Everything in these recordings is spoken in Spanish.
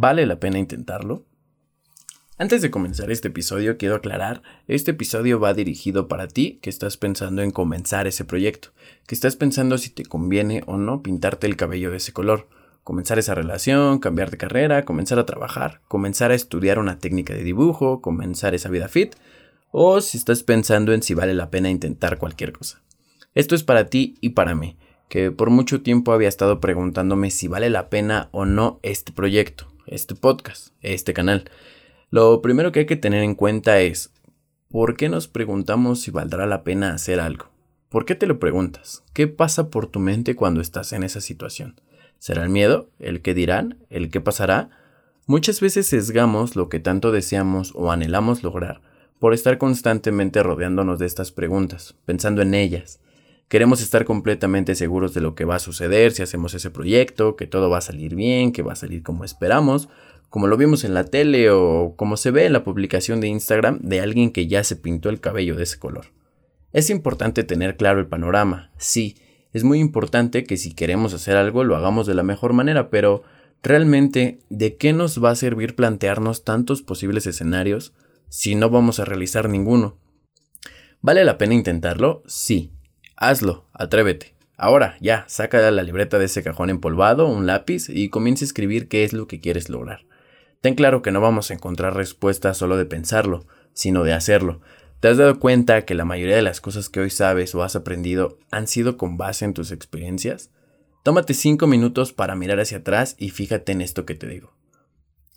¿Vale la pena intentarlo? Antes de comenzar este episodio, quiero aclarar, este episodio va dirigido para ti que estás pensando en comenzar ese proyecto, que estás pensando si te conviene o no pintarte el cabello de ese color, comenzar esa relación, cambiar de carrera, comenzar a trabajar, comenzar a estudiar una técnica de dibujo, comenzar esa vida fit, o si estás pensando en si vale la pena intentar cualquier cosa. Esto es para ti y para mí, que por mucho tiempo había estado preguntándome si vale la pena o no este proyecto, este podcast, este canal. Lo primero que hay que tener en cuenta es, ¿por qué nos preguntamos si valdrá la pena hacer algo? ¿Por qué te lo preguntas? ¿Qué pasa por tu mente cuando estás en esa situación? ¿Será el miedo? ¿El qué dirán? ¿El qué pasará? Muchas veces sesgamos lo que tanto deseamos o anhelamos lograr por estar constantemente rodeándonos de estas preguntas, pensando en ellas. Queremos estar completamente seguros de lo que va a suceder si hacemos ese proyecto, que todo va a salir bien, que va a salir como esperamos, como lo vimos en la tele o como se ve en la publicación de Instagram de alguien que ya se pintó el cabello de ese color. Es importante tener claro el panorama, sí, es muy importante que si queremos hacer algo lo hagamos de la mejor manera, pero realmente, ¿de qué nos va a servir plantearnos tantos posibles escenarios si no vamos a realizar ninguno? ¿Vale la pena intentarlo? Sí. Hazlo, atrévete. Ahora, ya, saca la libreta de ese cajón empolvado, un lápiz y comienza a escribir qué es lo que quieres lograr. Ten claro que no vamos a encontrar respuestas solo de pensarlo, sino de hacerlo. ¿Te has dado cuenta que la mayoría de las cosas que hoy sabes o has aprendido han sido con base en tus experiencias? Tómate 5 minutos para mirar hacia atrás y fíjate en esto que te digo.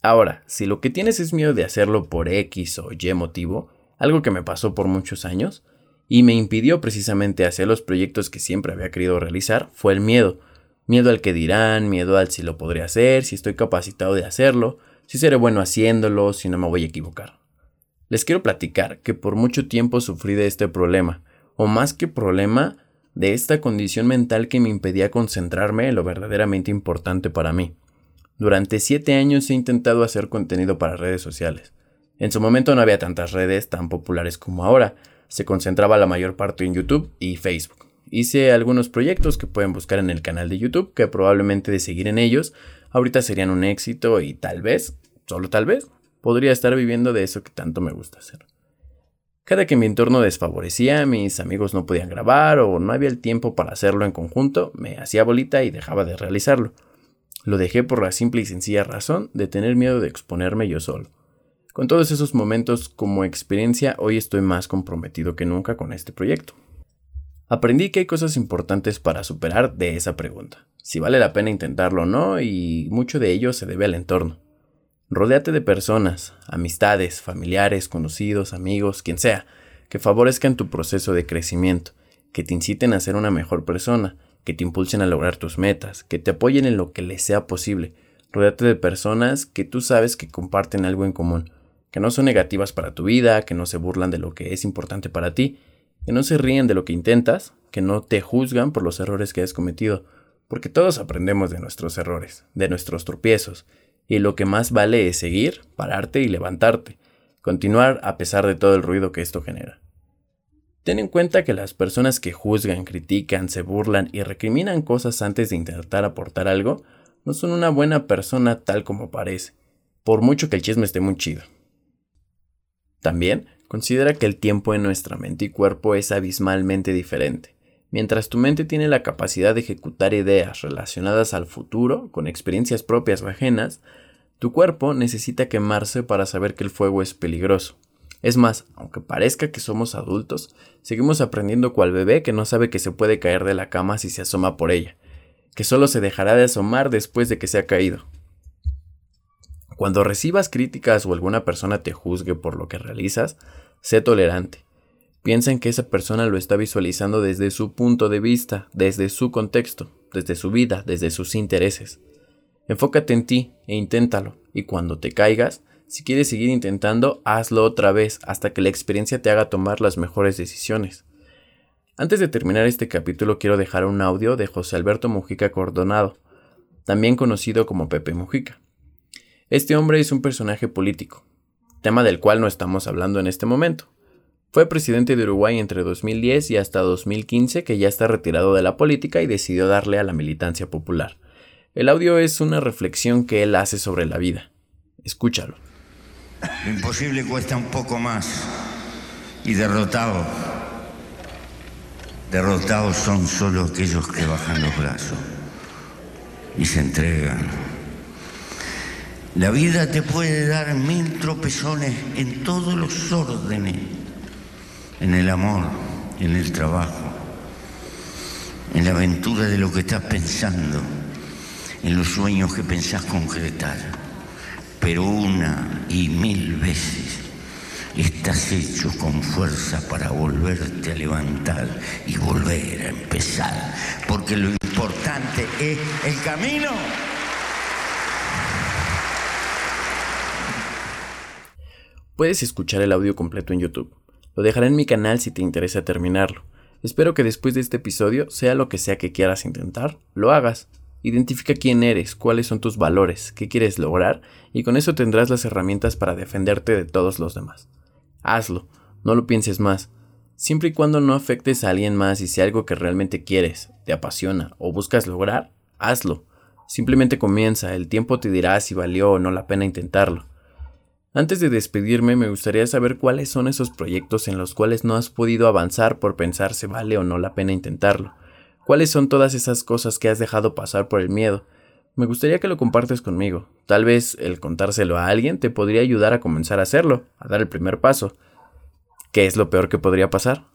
Ahora, si lo que tienes es miedo de hacerlo por X o Y motivo, algo que me pasó por muchos años, y me impidió precisamente hacer los proyectos que siempre había querido realizar, fue el miedo. Miedo al que dirán, miedo al si lo podré hacer, si estoy capacitado de hacerlo, si seré bueno haciéndolo, si no me voy a equivocar. Les quiero platicar que por mucho tiempo sufrí de este problema, o más que problema, de esta condición mental que me impedía concentrarme en lo verdaderamente importante para mí. Durante siete años he intentado hacer contenido para redes sociales. En su momento no había tantas redes tan populares como ahora, se concentraba la mayor parte en YouTube y Facebook. Hice algunos proyectos que pueden buscar en el canal de YouTube, que probablemente de seguir en ellos, ahorita serían un éxito y tal vez, solo tal vez, podría estar viviendo de eso que tanto me gusta hacer. Cada que mi entorno desfavorecía, mis amigos no podían grabar o no había el tiempo para hacerlo en conjunto, me hacía bolita y dejaba de realizarlo. Lo dejé por la simple y sencilla razón de tener miedo de exponerme yo solo. Con todos esos momentos como experiencia, hoy estoy más comprometido que nunca con este proyecto. Aprendí que hay cosas importantes para superar de esa pregunta, si vale la pena intentarlo o no, y mucho de ello se debe al entorno. Rodéate de personas, amistades, familiares, conocidos, amigos, quien sea, que favorezcan tu proceso de crecimiento, que te inciten a ser una mejor persona, que te impulsen a lograr tus metas, que te apoyen en lo que les sea posible. Rodéate de personas que tú sabes que comparten algo en común, que no son negativas para tu vida, que no se burlan de lo que es importante para ti, que no se ríen de lo que intentas, que no te juzgan por los errores que has cometido, porque todos aprendemos de nuestros errores, de nuestros tropiezos, y lo que más vale es seguir, pararte y levantarte, continuar a pesar de todo el ruido que esto genera. Ten en cuenta que las personas que juzgan, critican, se burlan y recriminan cosas antes de intentar aportar algo, no son una buena persona tal como parece, por mucho que el chisme esté muy chido. También Considera que el tiempo en nuestra mente y cuerpo es abismalmente diferente. Mientras tu mente tiene la capacidad de ejecutar ideas relacionadas al futuro, con experiencias propias o ajenas, tu cuerpo necesita quemarse para saber que el fuego es peligroso. Es más, aunque parezca que somos adultos, seguimos aprendiendo cual bebé que no sabe que se puede caer de la cama si se asoma por ella, que solo se dejará de asomar después de que se ha caído. Cuando recibas críticas o alguna persona te juzgue por lo que realizas, sé tolerante. Piensa en que esa persona lo está visualizando desde su punto de vista, desde su contexto, desde su vida, desde sus intereses. Enfócate en ti e inténtalo, y cuando te caigas, si quieres seguir intentando, hazlo otra vez hasta que la experiencia te haga tomar las mejores decisiones. Antes de terminar este capítulo quiero dejar un audio de José Alberto Mujica Cordonado, también conocido como Pepe Mujica. Este hombre es un personaje político, tema del cual no estamos hablando en este momento. Fue presidente de Uruguay entre 2010 y hasta 2015 que ya está retirado de la política y decidió darle a la militancia popular. El audio es una reflexión que él hace sobre la vida. Escúchalo. Lo imposible cuesta un poco más. Y derrotado. Derrotados son solo aquellos que bajan los brazos y se entregan. La vida te puede dar mil tropezones en todos los órdenes, en el amor, en el trabajo, en la aventura de lo que estás pensando, en los sueños que pensás concretar. Pero una y mil veces estás hecho con fuerza para volverte a levantar y volver a empezar. Porque lo importante es el camino. Puedes escuchar el audio completo en YouTube. Lo dejaré en mi canal si te interesa terminarlo. Espero que después de este episodio, sea lo que sea que quieras intentar, lo hagas. Identifica quién eres, cuáles son tus valores, qué quieres lograr, y con eso tendrás las herramientas para defenderte de todos los demás. Hazlo, no lo pienses más. Siempre y cuando no afectes a alguien más y si algo que realmente quieres, te apasiona o buscas lograr, hazlo. Simplemente comienza, el tiempo te dirá si valió o no la pena intentarlo. Antes de despedirme me gustaría saber cuáles son esos proyectos en los cuales no has podido avanzar por pensar si vale o no la pena intentarlo. ¿Cuáles son todas esas cosas que has dejado pasar por el miedo? Me gustaría que lo compartes conmigo. Tal vez el contárselo a alguien te podría ayudar a comenzar a hacerlo, a dar el primer paso. ¿Qué es lo peor que podría pasar?